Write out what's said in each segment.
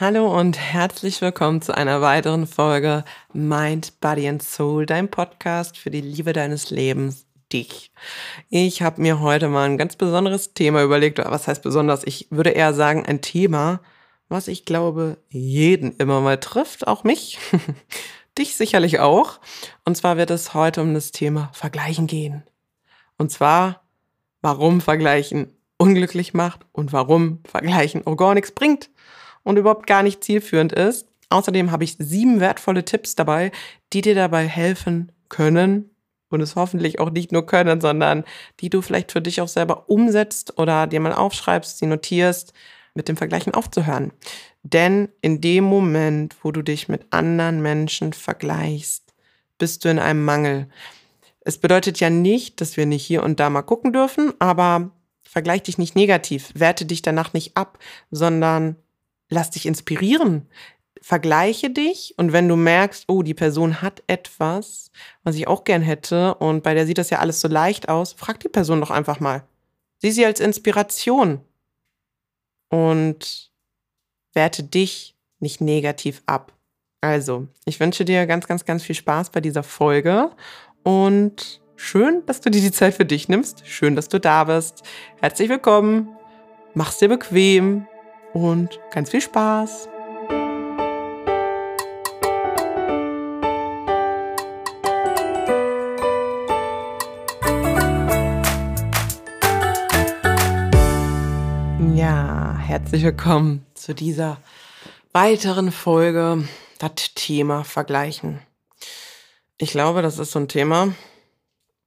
Hallo und herzlich willkommen zu einer weiteren Folge Mind, Body and Soul, dein Podcast für die Liebe deines Lebens, dich. Ich habe mir heute mal ein ganz besonderes Thema überlegt, oder was heißt besonders? Ich würde eher sagen, ein Thema, was ich glaube, jeden immer mal trifft, auch mich, dich sicherlich auch. Und zwar wird es heute um das Thema Vergleichen gehen. Und zwar, warum Vergleichen unglücklich macht und warum Vergleichen auch gar nichts bringt und überhaupt gar nicht zielführend ist. Außerdem habe ich sieben wertvolle Tipps dabei, die dir dabei helfen können und es hoffentlich auch nicht nur können, sondern die du vielleicht für dich auch selber umsetzt oder dir mal aufschreibst, sie notierst, mit dem Vergleichen aufzuhören. Denn in dem Moment, wo du dich mit anderen Menschen vergleichst, bist du in einem Mangel. Es bedeutet ja nicht, dass wir nicht hier und da mal gucken dürfen, aber vergleich dich nicht negativ, werte dich danach nicht ab, sondern lass dich inspirieren. Vergleiche dich und wenn du merkst, oh, die Person hat etwas, was ich auch gern hätte und bei der sieht das ja alles so leicht aus, frag die Person doch einfach mal. Sieh sie als Inspiration und werte dich nicht negativ ab. Also, ich wünsche dir ganz, ganz, ganz viel Spaß bei dieser Folge und schön, dass du dir die Zeit für dich nimmst. Schön, dass du da bist. Herzlich willkommen. Mach's dir bequem und ganz viel Spaß. Ja, herzlich willkommen zu dieser weiteren Folge, das Thema Vergleichen. Ich glaube, das ist so ein Thema,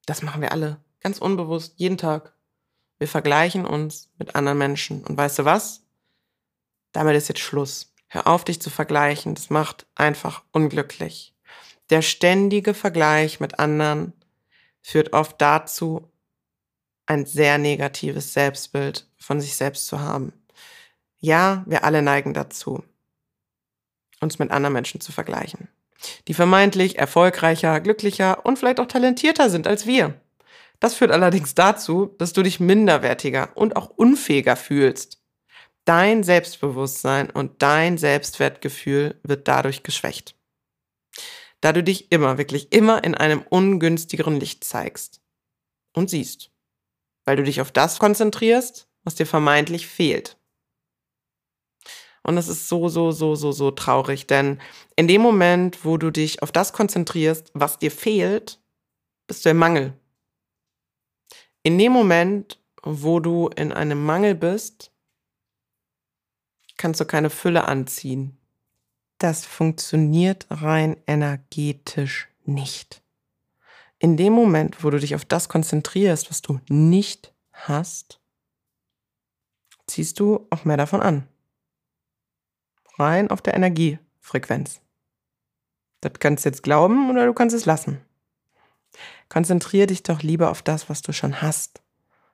das machen wir alle ganz unbewusst jeden Tag. Wir vergleichen uns mit anderen Menschen. Und weißt du was? Damit ist jetzt Schluss. Hör auf, dich zu vergleichen. Das macht einfach unglücklich. Der ständige Vergleich mit anderen führt oft dazu, ein sehr negatives Selbstbild von sich selbst zu haben. Ja, wir alle neigen dazu, uns mit anderen Menschen zu vergleichen, die vermeintlich erfolgreicher, glücklicher und vielleicht auch talentierter sind als wir. Das führt allerdings dazu, dass du dich minderwertiger und auch unfähiger fühlst Dein Selbstbewusstsein und dein Selbstwertgefühl wird dadurch geschwächt. Da du dich immer, wirklich immer in einem ungünstigeren Licht zeigst und siehst, weil du dich auf das konzentrierst, was dir vermeintlich fehlt. Und das ist so, so, so, so, so traurig, denn in dem Moment, wo du dich auf das konzentrierst, was dir fehlt, bist du im Mangel. In dem Moment, wo du in einem Mangel bist, kannst du keine Fülle anziehen. Das funktioniert rein energetisch nicht. In dem Moment, wo du dich auf das konzentrierst, was du nicht hast, ziehst du auch mehr davon an. Rein auf der Energiefrequenz. Das kannst du jetzt glauben oder du kannst es lassen. Konzentriere dich doch lieber auf das, was du schon hast,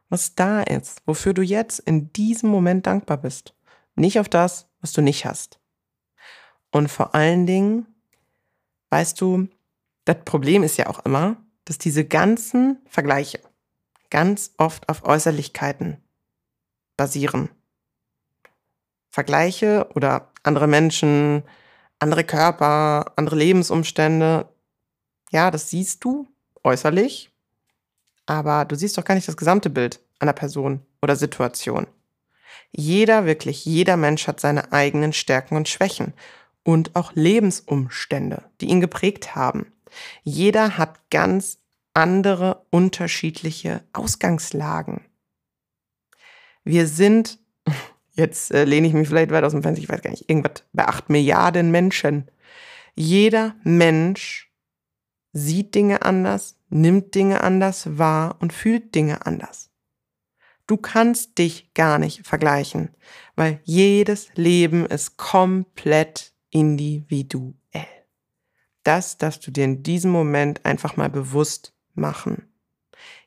was da ist, wofür du jetzt in diesem Moment dankbar bist nicht auf das, was du nicht hast. Und vor allen Dingen, weißt du, das Problem ist ja auch immer, dass diese ganzen Vergleiche ganz oft auf Äußerlichkeiten basieren. Vergleiche oder andere Menschen, andere Körper, andere Lebensumstände, ja, das siehst du äußerlich, aber du siehst doch gar nicht das gesamte Bild einer Person oder Situation. Jeder, wirklich jeder Mensch hat seine eigenen Stärken und Schwächen und auch Lebensumstände, die ihn geprägt haben. Jeder hat ganz andere, unterschiedliche Ausgangslagen. Wir sind, jetzt äh, lehne ich mich vielleicht weit aus dem Fenster, ich weiß gar nicht, irgendwas bei acht Milliarden Menschen. Jeder Mensch sieht Dinge anders, nimmt Dinge anders wahr und fühlt Dinge anders. Du kannst dich gar nicht vergleichen, weil jedes Leben ist komplett individuell. Das darfst du dir in diesem Moment einfach mal bewusst machen.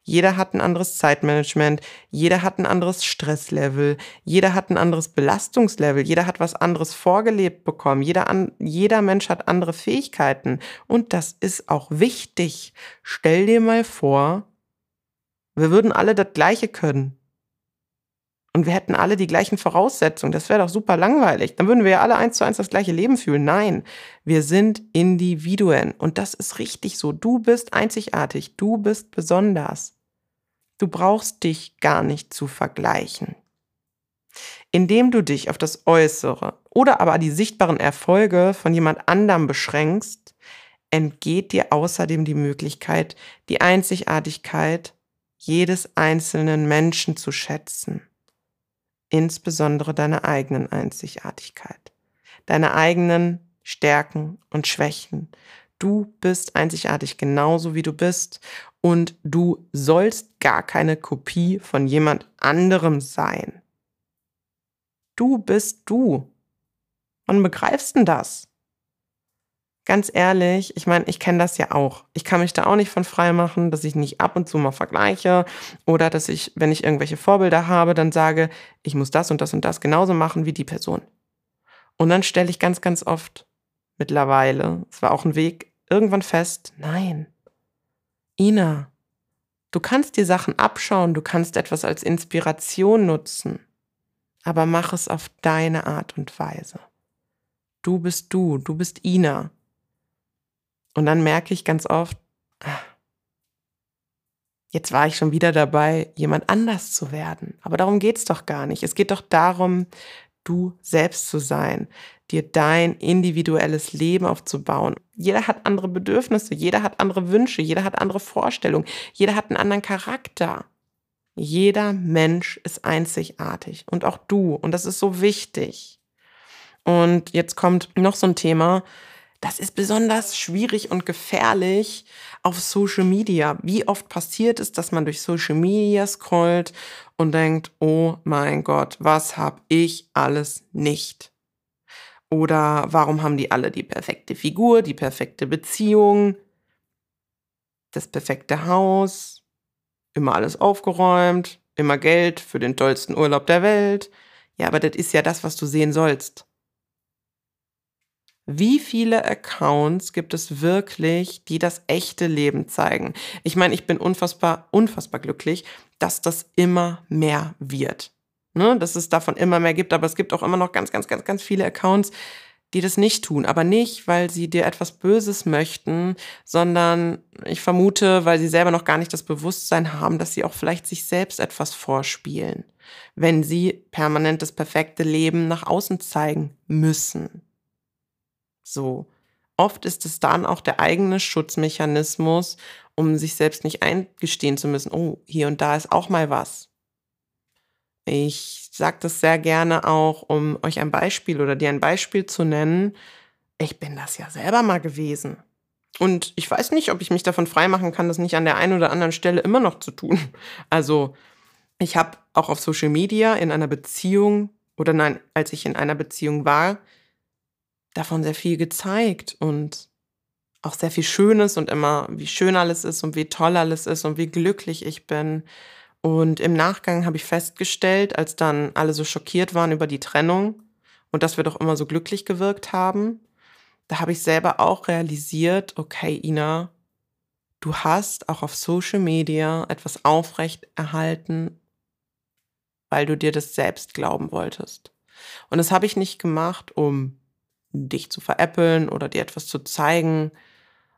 Jeder hat ein anderes Zeitmanagement, jeder hat ein anderes Stresslevel, jeder hat ein anderes Belastungslevel, jeder hat was anderes vorgelebt bekommen, jeder, an, jeder Mensch hat andere Fähigkeiten und das ist auch wichtig. Stell dir mal vor, wir würden alle das Gleiche können und wir hätten alle die gleichen Voraussetzungen. Das wäre doch super langweilig. Dann würden wir ja alle eins zu eins das gleiche Leben fühlen. Nein, wir sind Individuen. Und das ist richtig so. Du bist einzigartig. Du bist besonders. Du brauchst dich gar nicht zu vergleichen. Indem du dich auf das Äußere oder aber die sichtbaren Erfolge von jemand anderem beschränkst, entgeht dir außerdem die Möglichkeit, die Einzigartigkeit jedes einzelnen Menschen zu schätzen insbesondere deine eigenen Einzigartigkeit, deine eigenen Stärken und Schwächen. Du bist einzigartig genauso wie du bist und du sollst gar keine Kopie von jemand anderem sein. Du bist du. Wann begreifst denn das? Ganz ehrlich, ich meine, ich kenne das ja auch. Ich kann mich da auch nicht von frei machen, dass ich nicht ab und zu mal vergleiche oder dass ich, wenn ich irgendwelche Vorbilder habe, dann sage, ich muss das und das und das genauso machen wie die Person. Und dann stelle ich ganz, ganz oft mittlerweile, es war auch ein Weg, irgendwann fest, nein, Ina, du kannst die Sachen abschauen, du kannst etwas als Inspiration nutzen, aber mach es auf deine Art und Weise. Du bist du, du bist Ina. Und dann merke ich ganz oft, jetzt war ich schon wieder dabei, jemand anders zu werden. Aber darum geht's doch gar nicht. Es geht doch darum, du selbst zu sein, dir dein individuelles Leben aufzubauen. Jeder hat andere Bedürfnisse, jeder hat andere Wünsche, jeder hat andere Vorstellungen, jeder hat einen anderen Charakter. Jeder Mensch ist einzigartig und auch du. Und das ist so wichtig. Und jetzt kommt noch so ein Thema, das ist besonders schwierig und gefährlich auf Social Media. Wie oft passiert es, dass man durch Social Media scrollt und denkt, oh mein Gott, was hab ich alles nicht? Oder warum haben die alle die perfekte Figur, die perfekte Beziehung, das perfekte Haus, immer alles aufgeräumt, immer Geld für den tollsten Urlaub der Welt? Ja, aber das ist ja das, was du sehen sollst wie viele Accounts gibt es wirklich, die das echte Leben zeigen? Ich meine, ich bin unfassbar, unfassbar glücklich, dass das immer mehr wird. Ne? Dass es davon immer mehr gibt, aber es gibt auch immer noch ganz, ganz, ganz, ganz viele Accounts, die das nicht tun. Aber nicht, weil sie dir etwas Böses möchten, sondern ich vermute, weil sie selber noch gar nicht das Bewusstsein haben, dass sie auch vielleicht sich selbst etwas vorspielen, wenn sie permanent das perfekte Leben nach außen zeigen müssen. So. Oft ist es dann auch der eigene Schutzmechanismus, um sich selbst nicht eingestehen zu müssen, oh, hier und da ist auch mal was. Ich sage das sehr gerne auch, um euch ein Beispiel oder dir ein Beispiel zu nennen. Ich bin das ja selber mal gewesen. Und ich weiß nicht, ob ich mich davon freimachen kann, das nicht an der einen oder anderen Stelle immer noch zu tun. Also, ich habe auch auf Social Media in einer Beziehung oder nein, als ich in einer Beziehung war, davon sehr viel gezeigt und auch sehr viel Schönes und immer, wie schön alles ist und wie toll alles ist und wie glücklich ich bin. Und im Nachgang habe ich festgestellt, als dann alle so schockiert waren über die Trennung und dass wir doch immer so glücklich gewirkt haben, da habe ich selber auch realisiert, okay, Ina, du hast auch auf Social Media etwas aufrecht erhalten, weil du dir das selbst glauben wolltest. Und das habe ich nicht gemacht, um dich zu veräppeln oder dir etwas zu zeigen,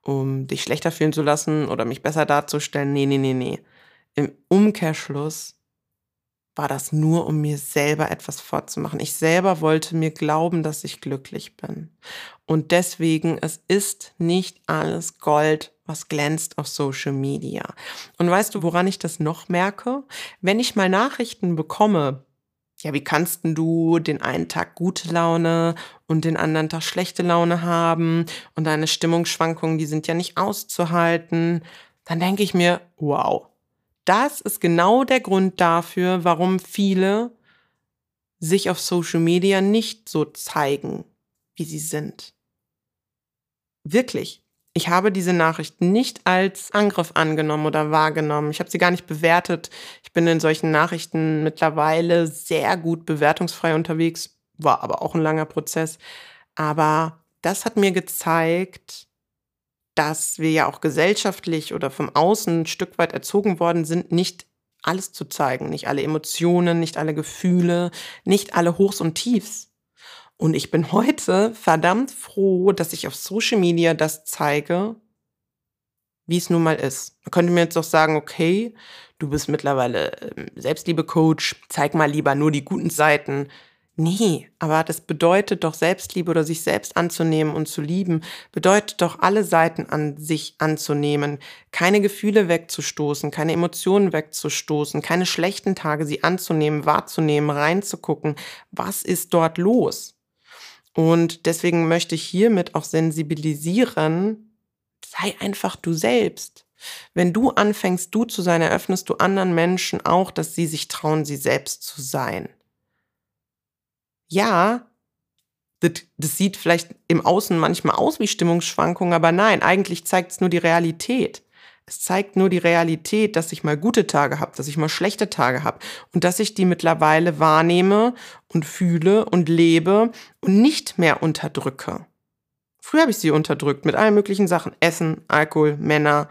um dich schlechter fühlen zu lassen oder mich besser darzustellen. Nee, nee, nee, nee. Im Umkehrschluss war das nur, um mir selber etwas vorzumachen. Ich selber wollte mir glauben, dass ich glücklich bin. Und deswegen, es ist nicht alles Gold, was glänzt auf Social Media. Und weißt du, woran ich das noch merke? Wenn ich mal Nachrichten bekomme, ja, wie kannst denn du den einen Tag gute Laune und den anderen Tag schlechte Laune haben und deine Stimmungsschwankungen, die sind ja nicht auszuhalten, dann denke ich mir, wow, das ist genau der Grund dafür, warum viele sich auf Social Media nicht so zeigen, wie sie sind. Wirklich. Ich habe diese Nachricht nicht als Angriff angenommen oder wahrgenommen. Ich habe sie gar nicht bewertet. Ich bin in solchen Nachrichten mittlerweile sehr gut bewertungsfrei unterwegs, war aber auch ein langer Prozess. Aber das hat mir gezeigt, dass wir ja auch gesellschaftlich oder vom Außen ein Stück weit erzogen worden sind, nicht alles zu zeigen, nicht alle Emotionen, nicht alle Gefühle, nicht alle Hochs und Tiefs. Und ich bin heute verdammt froh, dass ich auf Social Media das zeige, wie es nun mal ist. Man könnte mir jetzt auch sagen, okay, du bist mittlerweile ähm, Selbstliebe-Coach, zeig mal lieber nur die guten Seiten. Nee, aber das bedeutet doch Selbstliebe oder sich selbst anzunehmen und zu lieben, bedeutet doch alle Seiten an sich anzunehmen, keine Gefühle wegzustoßen, keine Emotionen wegzustoßen, keine schlechten Tage sie anzunehmen, wahrzunehmen, reinzugucken. Was ist dort los? Und deswegen möchte ich hiermit auch sensibilisieren, sei einfach du selbst. Wenn du anfängst, du zu sein, eröffnest du anderen Menschen auch, dass sie sich trauen, sie selbst zu sein ja, das, das sieht vielleicht im Außen manchmal aus wie Stimmungsschwankungen, aber nein, eigentlich zeigt es nur die Realität. Es zeigt nur die Realität, dass ich mal gute Tage habe, dass ich mal schlechte Tage habe und dass ich die mittlerweile wahrnehme und fühle und lebe und nicht mehr unterdrücke. Früher habe ich sie unterdrückt mit allen möglichen Sachen. Essen, Alkohol, Männer,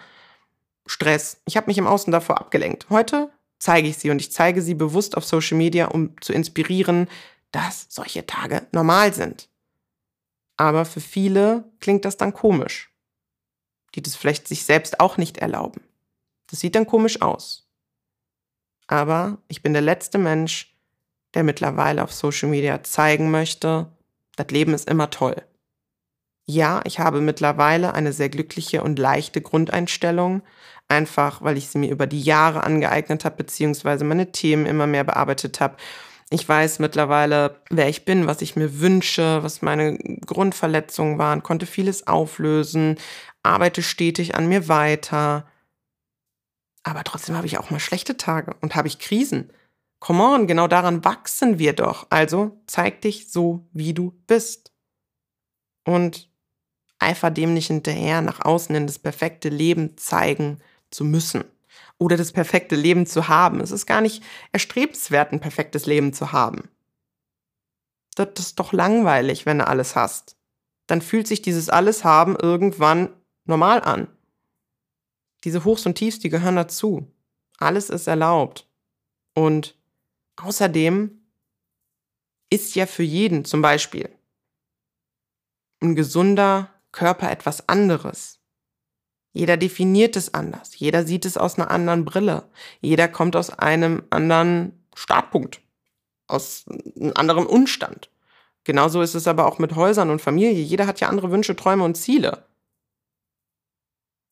Stress. Ich habe mich im Außen davor abgelenkt. Heute zeige ich sie und ich zeige sie bewusst auf Social Media, um zu inspirieren, dass solche Tage normal sind. Aber für viele klingt das dann komisch, die das vielleicht sich selbst auch nicht erlauben. Das sieht dann komisch aus. Aber ich bin der letzte Mensch, der mittlerweile auf Social Media zeigen möchte, das Leben ist immer toll. Ja, ich habe mittlerweile eine sehr glückliche und leichte Grundeinstellung, einfach weil ich sie mir über die Jahre angeeignet habe, beziehungsweise meine Themen immer mehr bearbeitet habe ich weiß mittlerweile, wer ich bin, was ich mir wünsche, was meine Grundverletzungen waren, konnte vieles auflösen, arbeite stetig an mir weiter. Aber trotzdem habe ich auch mal schlechte Tage und habe ich Krisen. Come on, genau daran wachsen wir doch. Also zeig dich so, wie du bist. Und eifer dem nicht hinterher, nach außen in das perfekte Leben zeigen zu müssen oder das perfekte Leben zu haben. Es ist gar nicht erstrebenswert, ein perfektes Leben zu haben. Das ist doch langweilig, wenn du alles hast. Dann fühlt sich dieses alles haben irgendwann normal an. Diese Hochs und Tiefs, die gehören dazu. Alles ist erlaubt. Und außerdem ist ja für jeden zum Beispiel ein gesunder Körper etwas anderes. Jeder definiert es anders. Jeder sieht es aus einer anderen Brille. Jeder kommt aus einem anderen Startpunkt, aus einem anderen Umstand. Genauso ist es aber auch mit Häusern und Familie. Jeder hat ja andere Wünsche, Träume und Ziele.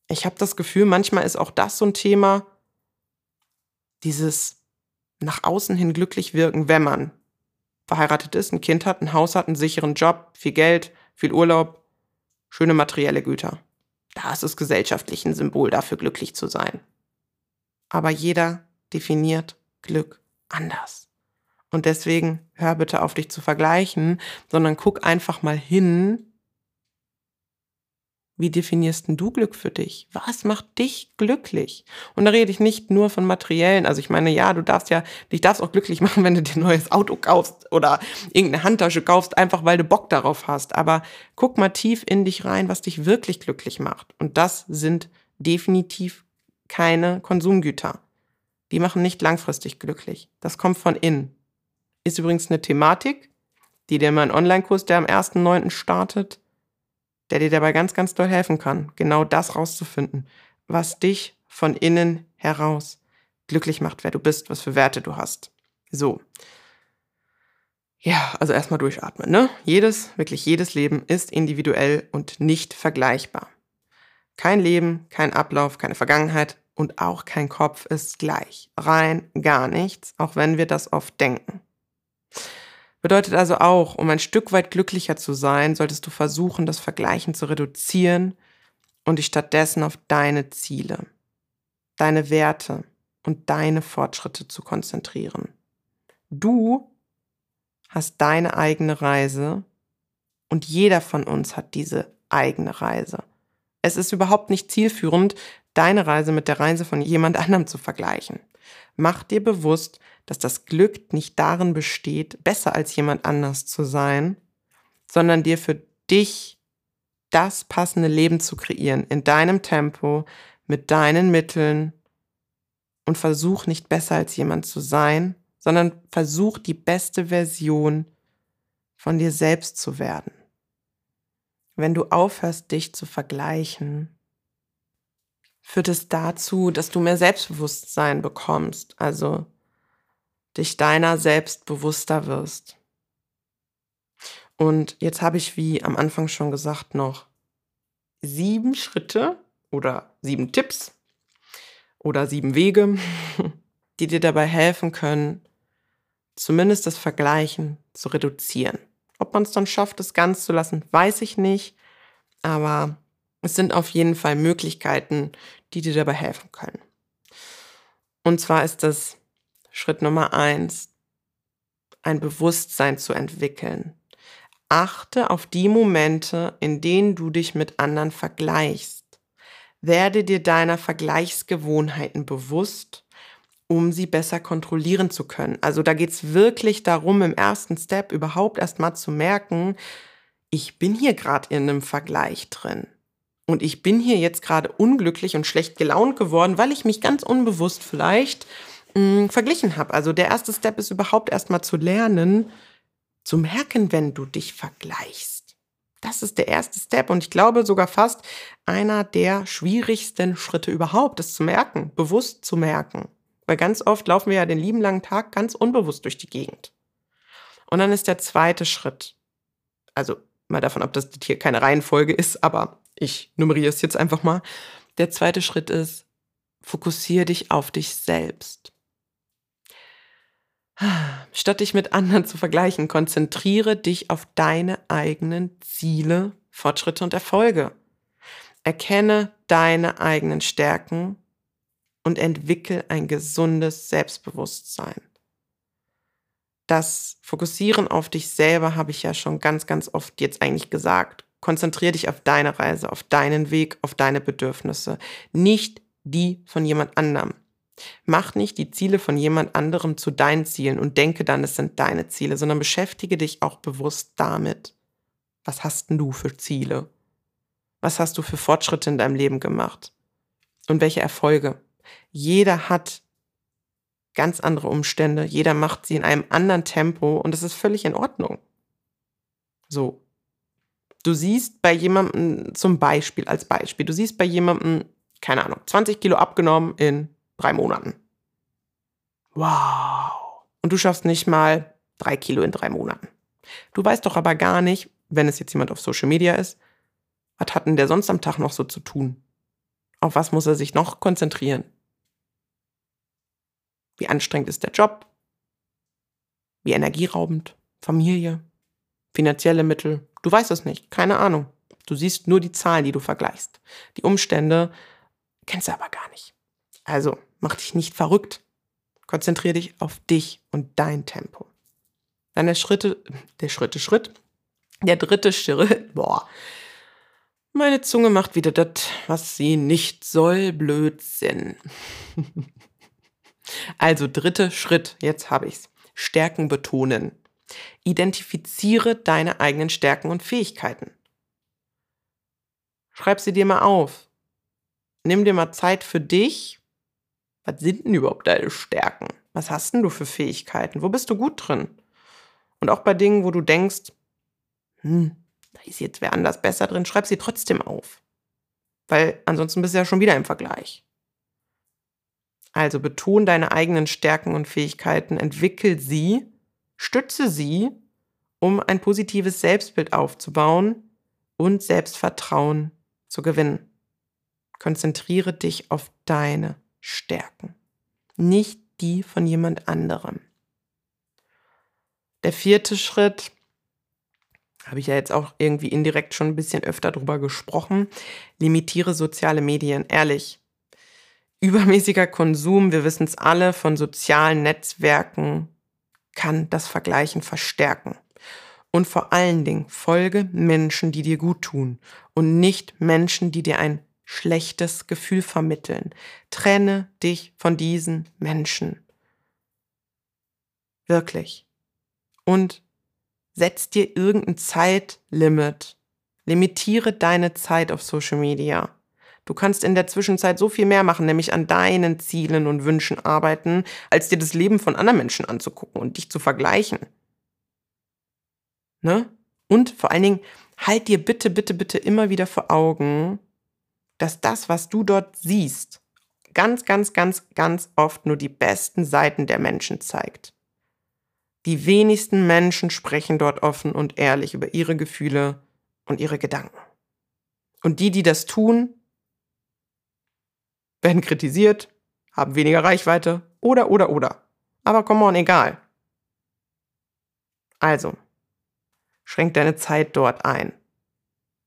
Ich habe das Gefühl, manchmal ist auch das so ein Thema, dieses nach außen hin glücklich wirken, wenn man verheiratet ist, ein Kind hat, ein Haus hat, einen sicheren Job, viel Geld, viel Urlaub, schöne materielle Güter. Da ist es gesellschaftlich ein Symbol dafür, glücklich zu sein. Aber jeder definiert Glück anders. Und deswegen hör bitte auf, dich zu vergleichen, sondern guck einfach mal hin, wie definierst denn du Glück für dich? Was macht dich glücklich? Und da rede ich nicht nur von materiellen. Also ich meine, ja, du darfst ja, dich darfst auch glücklich machen, wenn du dir ein neues Auto kaufst oder irgendeine Handtasche kaufst, einfach weil du Bock darauf hast. Aber guck mal tief in dich rein, was dich wirklich glücklich macht. Und das sind definitiv keine Konsumgüter. Die machen nicht langfristig glücklich. Das kommt von innen. Ist übrigens eine Thematik, die dir mein Online-Kurs, der am 1.9. startet, der dir dabei ganz, ganz doll helfen kann, genau das rauszufinden, was dich von innen heraus glücklich macht, wer du bist, was für Werte du hast. So. Ja, also erstmal durchatmen, ne? Jedes, wirklich jedes Leben ist individuell und nicht vergleichbar. Kein Leben, kein Ablauf, keine Vergangenheit und auch kein Kopf ist gleich. Rein gar nichts, auch wenn wir das oft denken. Bedeutet also auch, um ein Stück weit glücklicher zu sein, solltest du versuchen, das Vergleichen zu reduzieren und dich stattdessen auf deine Ziele, deine Werte und deine Fortschritte zu konzentrieren. Du hast deine eigene Reise und jeder von uns hat diese eigene Reise. Es ist überhaupt nicht zielführend, deine Reise mit der Reise von jemand anderem zu vergleichen. Mach dir bewusst, dass das Glück nicht darin besteht, besser als jemand anders zu sein, sondern dir für dich das passende Leben zu kreieren, in deinem Tempo, mit deinen Mitteln und versuch nicht besser als jemand zu sein, sondern versuch die beste Version von dir selbst zu werden. Wenn du aufhörst, dich zu vergleichen, führt es dazu, dass du mehr Selbstbewusstsein bekommst, also dich deiner selbst bewusster wirst. Und jetzt habe ich, wie am Anfang schon gesagt, noch sieben Schritte oder sieben Tipps oder sieben Wege, die dir dabei helfen können, zumindest das Vergleichen zu reduzieren. Ob man es dann schafft, es ganz zu lassen, weiß ich nicht. Aber es sind auf jeden Fall Möglichkeiten, die dir dabei helfen können. Und zwar ist das Schritt Nummer eins, ein Bewusstsein zu entwickeln. Achte auf die Momente, in denen du dich mit anderen vergleichst. Werde dir deiner Vergleichsgewohnheiten bewusst, um sie besser kontrollieren zu können. Also da geht es wirklich darum, im ersten Step überhaupt erstmal zu merken, ich bin hier gerade in einem Vergleich drin. Und ich bin hier jetzt gerade unglücklich und schlecht gelaunt geworden, weil ich mich ganz unbewusst vielleicht mh, hm, verglichen habe. Also der erste Step ist überhaupt erstmal zu lernen, zu merken, wenn du dich vergleichst. Das ist der erste Step und ich glaube sogar fast einer der schwierigsten Schritte überhaupt, das zu merken, bewusst zu merken. Weil ganz oft laufen wir ja den lieben langen Tag ganz unbewusst durch die Gegend. Und dann ist der zweite Schritt, also mal davon dass das hier keine Reihenfolge ist, aber ich nummeriere es jetzt einfach mal. Der zweite Schritt ist, fokussiere dich auf dich selbst. Statt dich mit anderen zu vergleichen, konzentriere dich auf deine eigenen Ziele, Fortschritte und Erfolge. Erkenne deine eigenen Stärken und entwickel ein gesundes Selbstbewusstsein. Das Fokussieren auf dich selber habe ich ja schon ganz, ganz oft jetzt eigentlich gesagt. Konzentriere dich auf deine Reise, auf deinen Weg, auf deine Bedürfnisse, nicht die von jemand anderem. Mach nicht die Ziele von jemand anderem zu deinen Zielen und denke dann, es sind deine Ziele, sondern beschäftige dich auch bewusst damit. Was hast denn du für Ziele? Was hast du für Fortschritte in deinem Leben gemacht? Und welche Erfolge? Jeder hat ganz andere Umstände, jeder macht sie in einem anderen Tempo und das ist völlig in Ordnung. So. Du siehst bei jemandem zum Beispiel, als Beispiel, du siehst bei jemandem, keine Ahnung, 20 Kilo abgenommen in drei Monaten. Wow. Und du schaffst nicht mal drei Kilo in drei Monaten. Du weißt doch aber gar nicht, wenn es jetzt jemand auf Social Media ist, was hat denn der sonst am Tag noch so zu tun? Auf was muss er sich noch konzentrieren? Wie anstrengend ist der Job? Wie energieraubend? Familie? Finanzielle Mittel? Du weißt es nicht, keine Ahnung. Du siehst nur die Zahlen, die du vergleichst. Die Umstände kennst du aber gar nicht. Also, Mach dich nicht verrückt. Konzentriere dich auf dich und dein Tempo. Dann der Schritte, der Schritte Schritt. Der dritte Schritt, boah. Meine Zunge macht wieder das, was sie nicht soll, Blödsinn. also dritter Schritt, jetzt habe ich's. Stärken betonen. Identifiziere deine eigenen Stärken und Fähigkeiten. Schreib sie dir mal auf. Nimm dir mal Zeit für dich was sind denn überhaupt deine Stärken? Was hast denn du für Fähigkeiten? Wo bist du gut drin? Und auch bei Dingen, wo du denkst, hm, da ist jetzt wer anders besser drin, schreib sie trotzdem auf. Weil ansonsten bist du ja schon wieder im Vergleich. Also beton deine eigenen Stärken und Fähigkeiten, entwickel sie, stütze sie, um ein positives Selbstbild aufzubauen und Selbstvertrauen zu gewinnen. Konzentriere dich auf deine stärken, nicht die von jemand anderem. Der vierte Schritt, habe ich ja jetzt auch irgendwie indirekt schon ein bisschen öfter drüber gesprochen, limitiere soziale Medien, ehrlich. Übermäßiger Konsum, wir wissen es alle, von sozialen Netzwerken kann das Vergleichen verstärken. Und vor allen Dingen folge Menschen, die dir gut tun und nicht Menschen, die dir ein schlechtes Gefühl vermitteln. Trenne dich von diesen Menschen. Wirklich. Und setz dir irgendein Zeitlimit. Limitiere deine Zeit auf Social Media. Du kannst in der Zwischenzeit so viel mehr machen, nämlich an deinen Zielen und Wünschen arbeiten, als dir das Leben von anderen Menschen anzugucken und dich zu vergleichen. Ne? Und vor allen Dingen, halt dir bitte, bitte, bitte immer wieder vor Augen, dass das, was du dort siehst, ganz, ganz, ganz, ganz oft nur die besten Seiten der Menschen zeigt. Die wenigsten Menschen sprechen dort offen und ehrlich über ihre Gefühle und ihre Gedanken. Und die, die das tun, werden kritisiert, haben weniger Reichweite oder, oder, oder. Aber come on, egal. Also, schränk deine Zeit dort ein.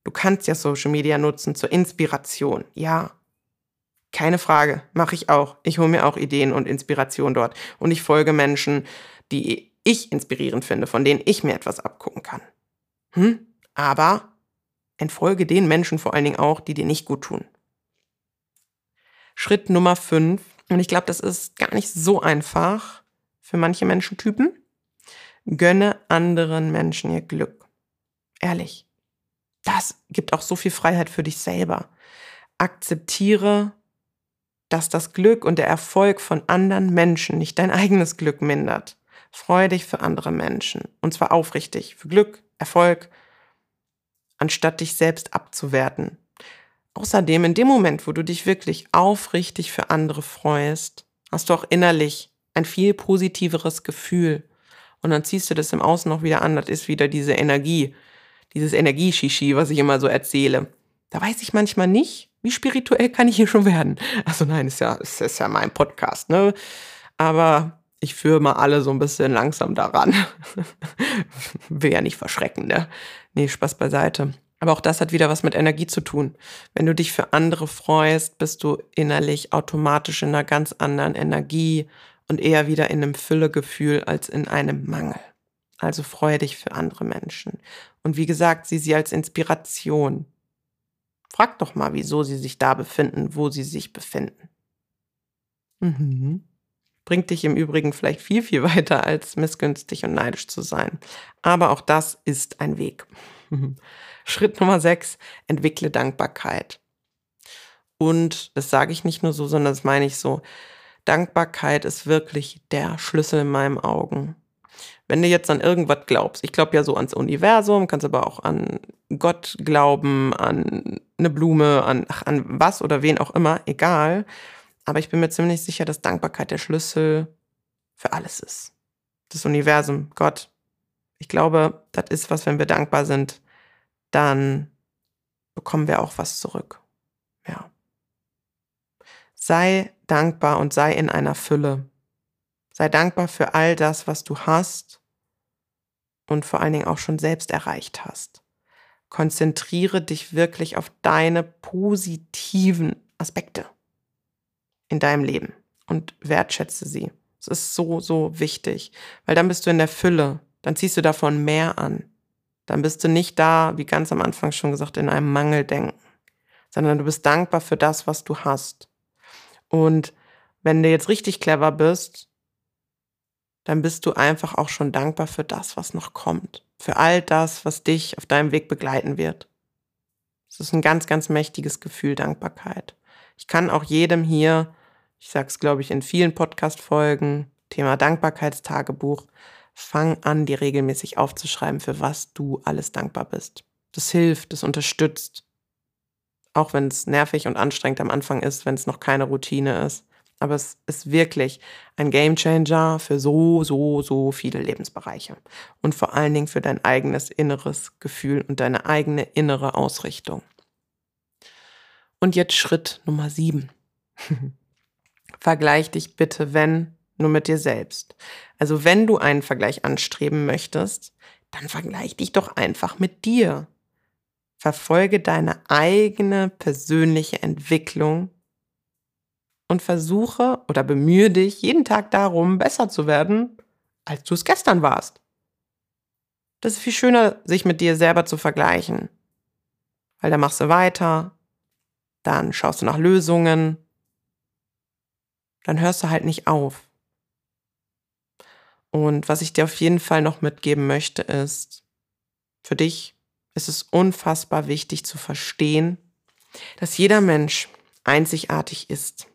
Du kannst ja Social Media nutzen zur Inspiration. Ja, keine Frage, mache ich auch. Ich hole mir auch Ideen und Inspiration dort. Und ich folge Menschen, die ich inspirierend finde, von denen ich mir etwas abgucken kann. Hm? Aber entfolge den Menschen vor allen Dingen auch, die dir nicht gut tun. Schritt Nummer 5. Und ich glaube, das ist gar nicht so einfach für manche Menschentypen. Gönne anderen Menschen ihr Glück. Ehrlich. Das gibt auch so viel Freiheit für dich selber. Akzeptiere, dass das Glück und der Erfolg von anderen Menschen nicht dein eigenes Glück mindert. Freue dich für andere Menschen. Und zwar aufrichtig. Für Glück, Erfolg, anstatt dich selbst abzuwerten. Außerdem, in dem Moment, wo du dich wirklich aufrichtig für andere freust, hast du auch innerlich ein viel positiveres Gefühl. Und dann ziehst du das im Außen noch wieder an. Das ist wieder diese Energie, dieses Energieshishi, was ich immer so erzähle. Da weiß ich manchmal nicht, wie spirituell kann ich hier schon werden. Also nein, ist ja, ist, ist ja mein Podcast, ne? Aber ich führe mal alle so ein bisschen langsam daran. Will ja nicht verschrecken, ne? Nee, Spaß beiseite. Aber auch das hat wieder was mit Energie zu tun. Wenn du dich für andere freust, bist du innerlich automatisch in einer ganz anderen Energie und eher wieder in einem Füllegefühl als in einem Mangel. Also freue dich für andere Menschen. Und wie gesagt, sieh sie als Inspiration. Frag doch mal, wieso sie sich da befinden, wo sie sich befinden. Mhm. Bringt dich im Übrigen vielleicht viel, viel weiter, als missgünstig und neidisch zu sein. Aber auch das ist ein Weg. Schritt Nummer sechs, entwickle Dankbarkeit. Und das sage ich nicht nur so, sondern das meine ich so. Dankbarkeit ist wirklich der Schlüssel in meinen Augen. Wenn du jetzt an irgendwas glaubst, ich glaube ja so ans Universum, kannst aber auch an Gott glauben, an eine Blume, an, ach, an was oder wen auch immer, egal. Aber ich bin mir ziemlich sicher, dass Dankbarkeit der Schlüssel für alles ist. Das Universum, Gott. Ich glaube, das ist was, wenn wir dankbar sind, dann bekommen wir auch was zurück. Ja. Sei dankbar und sei in einer Fülle. Sei dankbar für all das, was du hast und vor allen Dingen auch schon selbst erreicht hast. Konzentriere dich wirklich auf deine positiven Aspekte in deinem Leben und wertschätze sie. Es ist so, so wichtig, weil dann bist du in der Fülle, dann ziehst du davon mehr an dann bist du nicht da, wie ganz am Anfang schon gesagt, in einem Mangeldenken, sondern du bist dankbar für das, was du hast. Und wenn du jetzt richtig clever bist, dann bist du einfach auch schon dankbar für das, was noch kommt. Für all das, was dich auf deinem Weg begleiten wird. Es ist ein ganz, ganz mächtiges Gefühl, Dankbarkeit. Ich kann auch jedem hier, ich sage es, glaube ich, in vielen Podcast-Folgen, Thema Dankbarkeitstagebuch, fang an, dir regelmäßig aufzuschreiben, für was du alles dankbar bist. Das hilft, das unterstützt. Auch wenn es nervig und anstrengend am Anfang ist, wenn es noch keine Routine ist. Aber es ist wirklich ein Gamechanger für so, so, so viele Lebensbereiche. Und vor allen Dingen für dein eigenes inneres Gefühl und deine eigene innere Ausrichtung. Und jetzt Schritt Nummer sieben. Vergleich dich bitte, wenn nur mit dir selbst. Also wenn du einen Vergleich anstreben möchtest, dann vergleich dich doch einfach mit dir. Verfolge deine eigene persönliche Entwicklung und versuche oder bemühe dich jeden Tag darum, besser zu werden, als du es gestern warst. Das ist viel schöner, sich mit dir selber zu vergleichen. Weil dann machst du weiter, dann schaust du nach Lösungen, dann hörst du halt nicht auf. Und was ich dir auf jeden Fall noch mitgeben möchte, ist, für dich ist es unfassbar wichtig zu verstehen, dass jeder Mensch einzigartig ist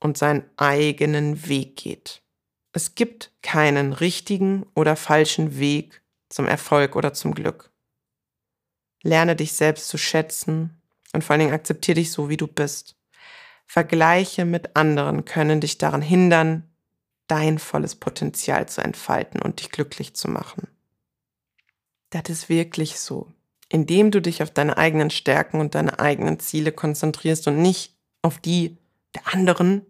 und seinen eigenen Weg geht. Es gibt keinen richtigen oder falschen Weg zum Erfolg oder zum Glück. Lerne dich selbst zu schätzen und vor allen Dingen akzeptiere dich so, wie du bist. Vergleiche mit anderen können dich daran hindern, dein volles Potenzial zu entfalten und dich glücklich zu machen. Das ist wirklich so. Indem du dich auf deine eigenen Stärken und deine eigenen Ziele konzentrierst und nicht auf die der anderen,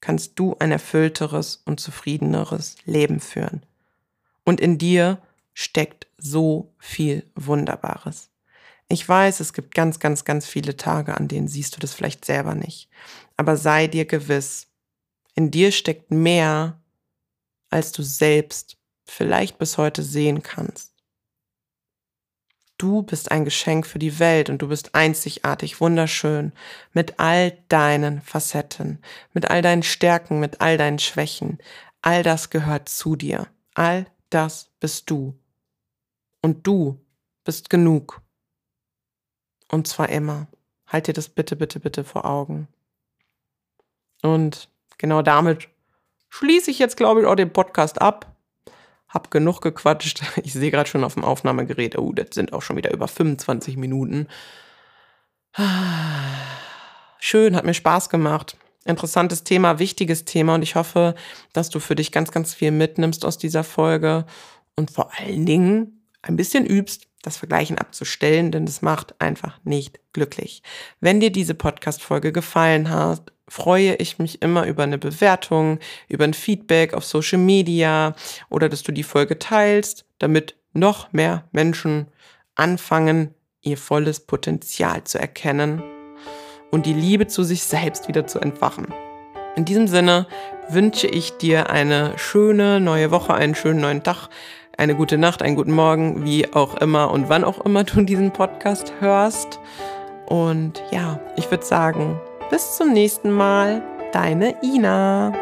kannst du ein erfüllteres und zufriedeneres Leben führen. Und in dir steckt so viel Wunderbares. Ich weiß, es gibt ganz, ganz, ganz viele Tage, an denen siehst du das vielleicht selber nicht. Aber sei dir gewiss, in dir steckt mehr, als du selbst vielleicht bis heute sehen kannst. Du bist ein Geschenk für die Welt und du bist einzigartig, wunderschön, mit all deinen Facetten, mit all deinen Stärken, mit all deinen Schwächen. All das gehört zu dir. All das bist du. Und du bist genug. Und zwar immer. Halt dir das bitte, bitte, bitte vor Augen. Und genau damit schließe ich jetzt, glaube ich, auch den Podcast ab. Hab genug gequatscht. Ich sehe gerade schon auf dem Aufnahmegerät, oh, das sind auch schon wieder über 25 Minuten. Schön, hat mir Spaß gemacht. Interessantes Thema, wichtiges Thema und ich hoffe, dass du für dich ganz, ganz viel mitnimmst aus dieser Folge und vor allen Dingen ein bisschen übst, das Vergleichen abzustellen, denn es macht einfach nicht glücklich. Wenn dir diese Podcast-Folge gefallen hat, freue ich mich immer über eine Bewertung, über ein Feedback auf Social Media oder dass du die Folge teilst, damit noch mehr Menschen anfangen, ihr volles Potenzial zu erkennen und die Liebe zu sich selbst wieder zu entfachen. In diesem Sinne wünsche ich dir eine schöne neue Woche, einen schönen neuen Tag eine gute Nacht, einen guten Morgen, wie auch immer und wann auch immer du diesen Podcast hörst. Und ja, ich würde sagen, bis zum nächsten Mal, deine Ina.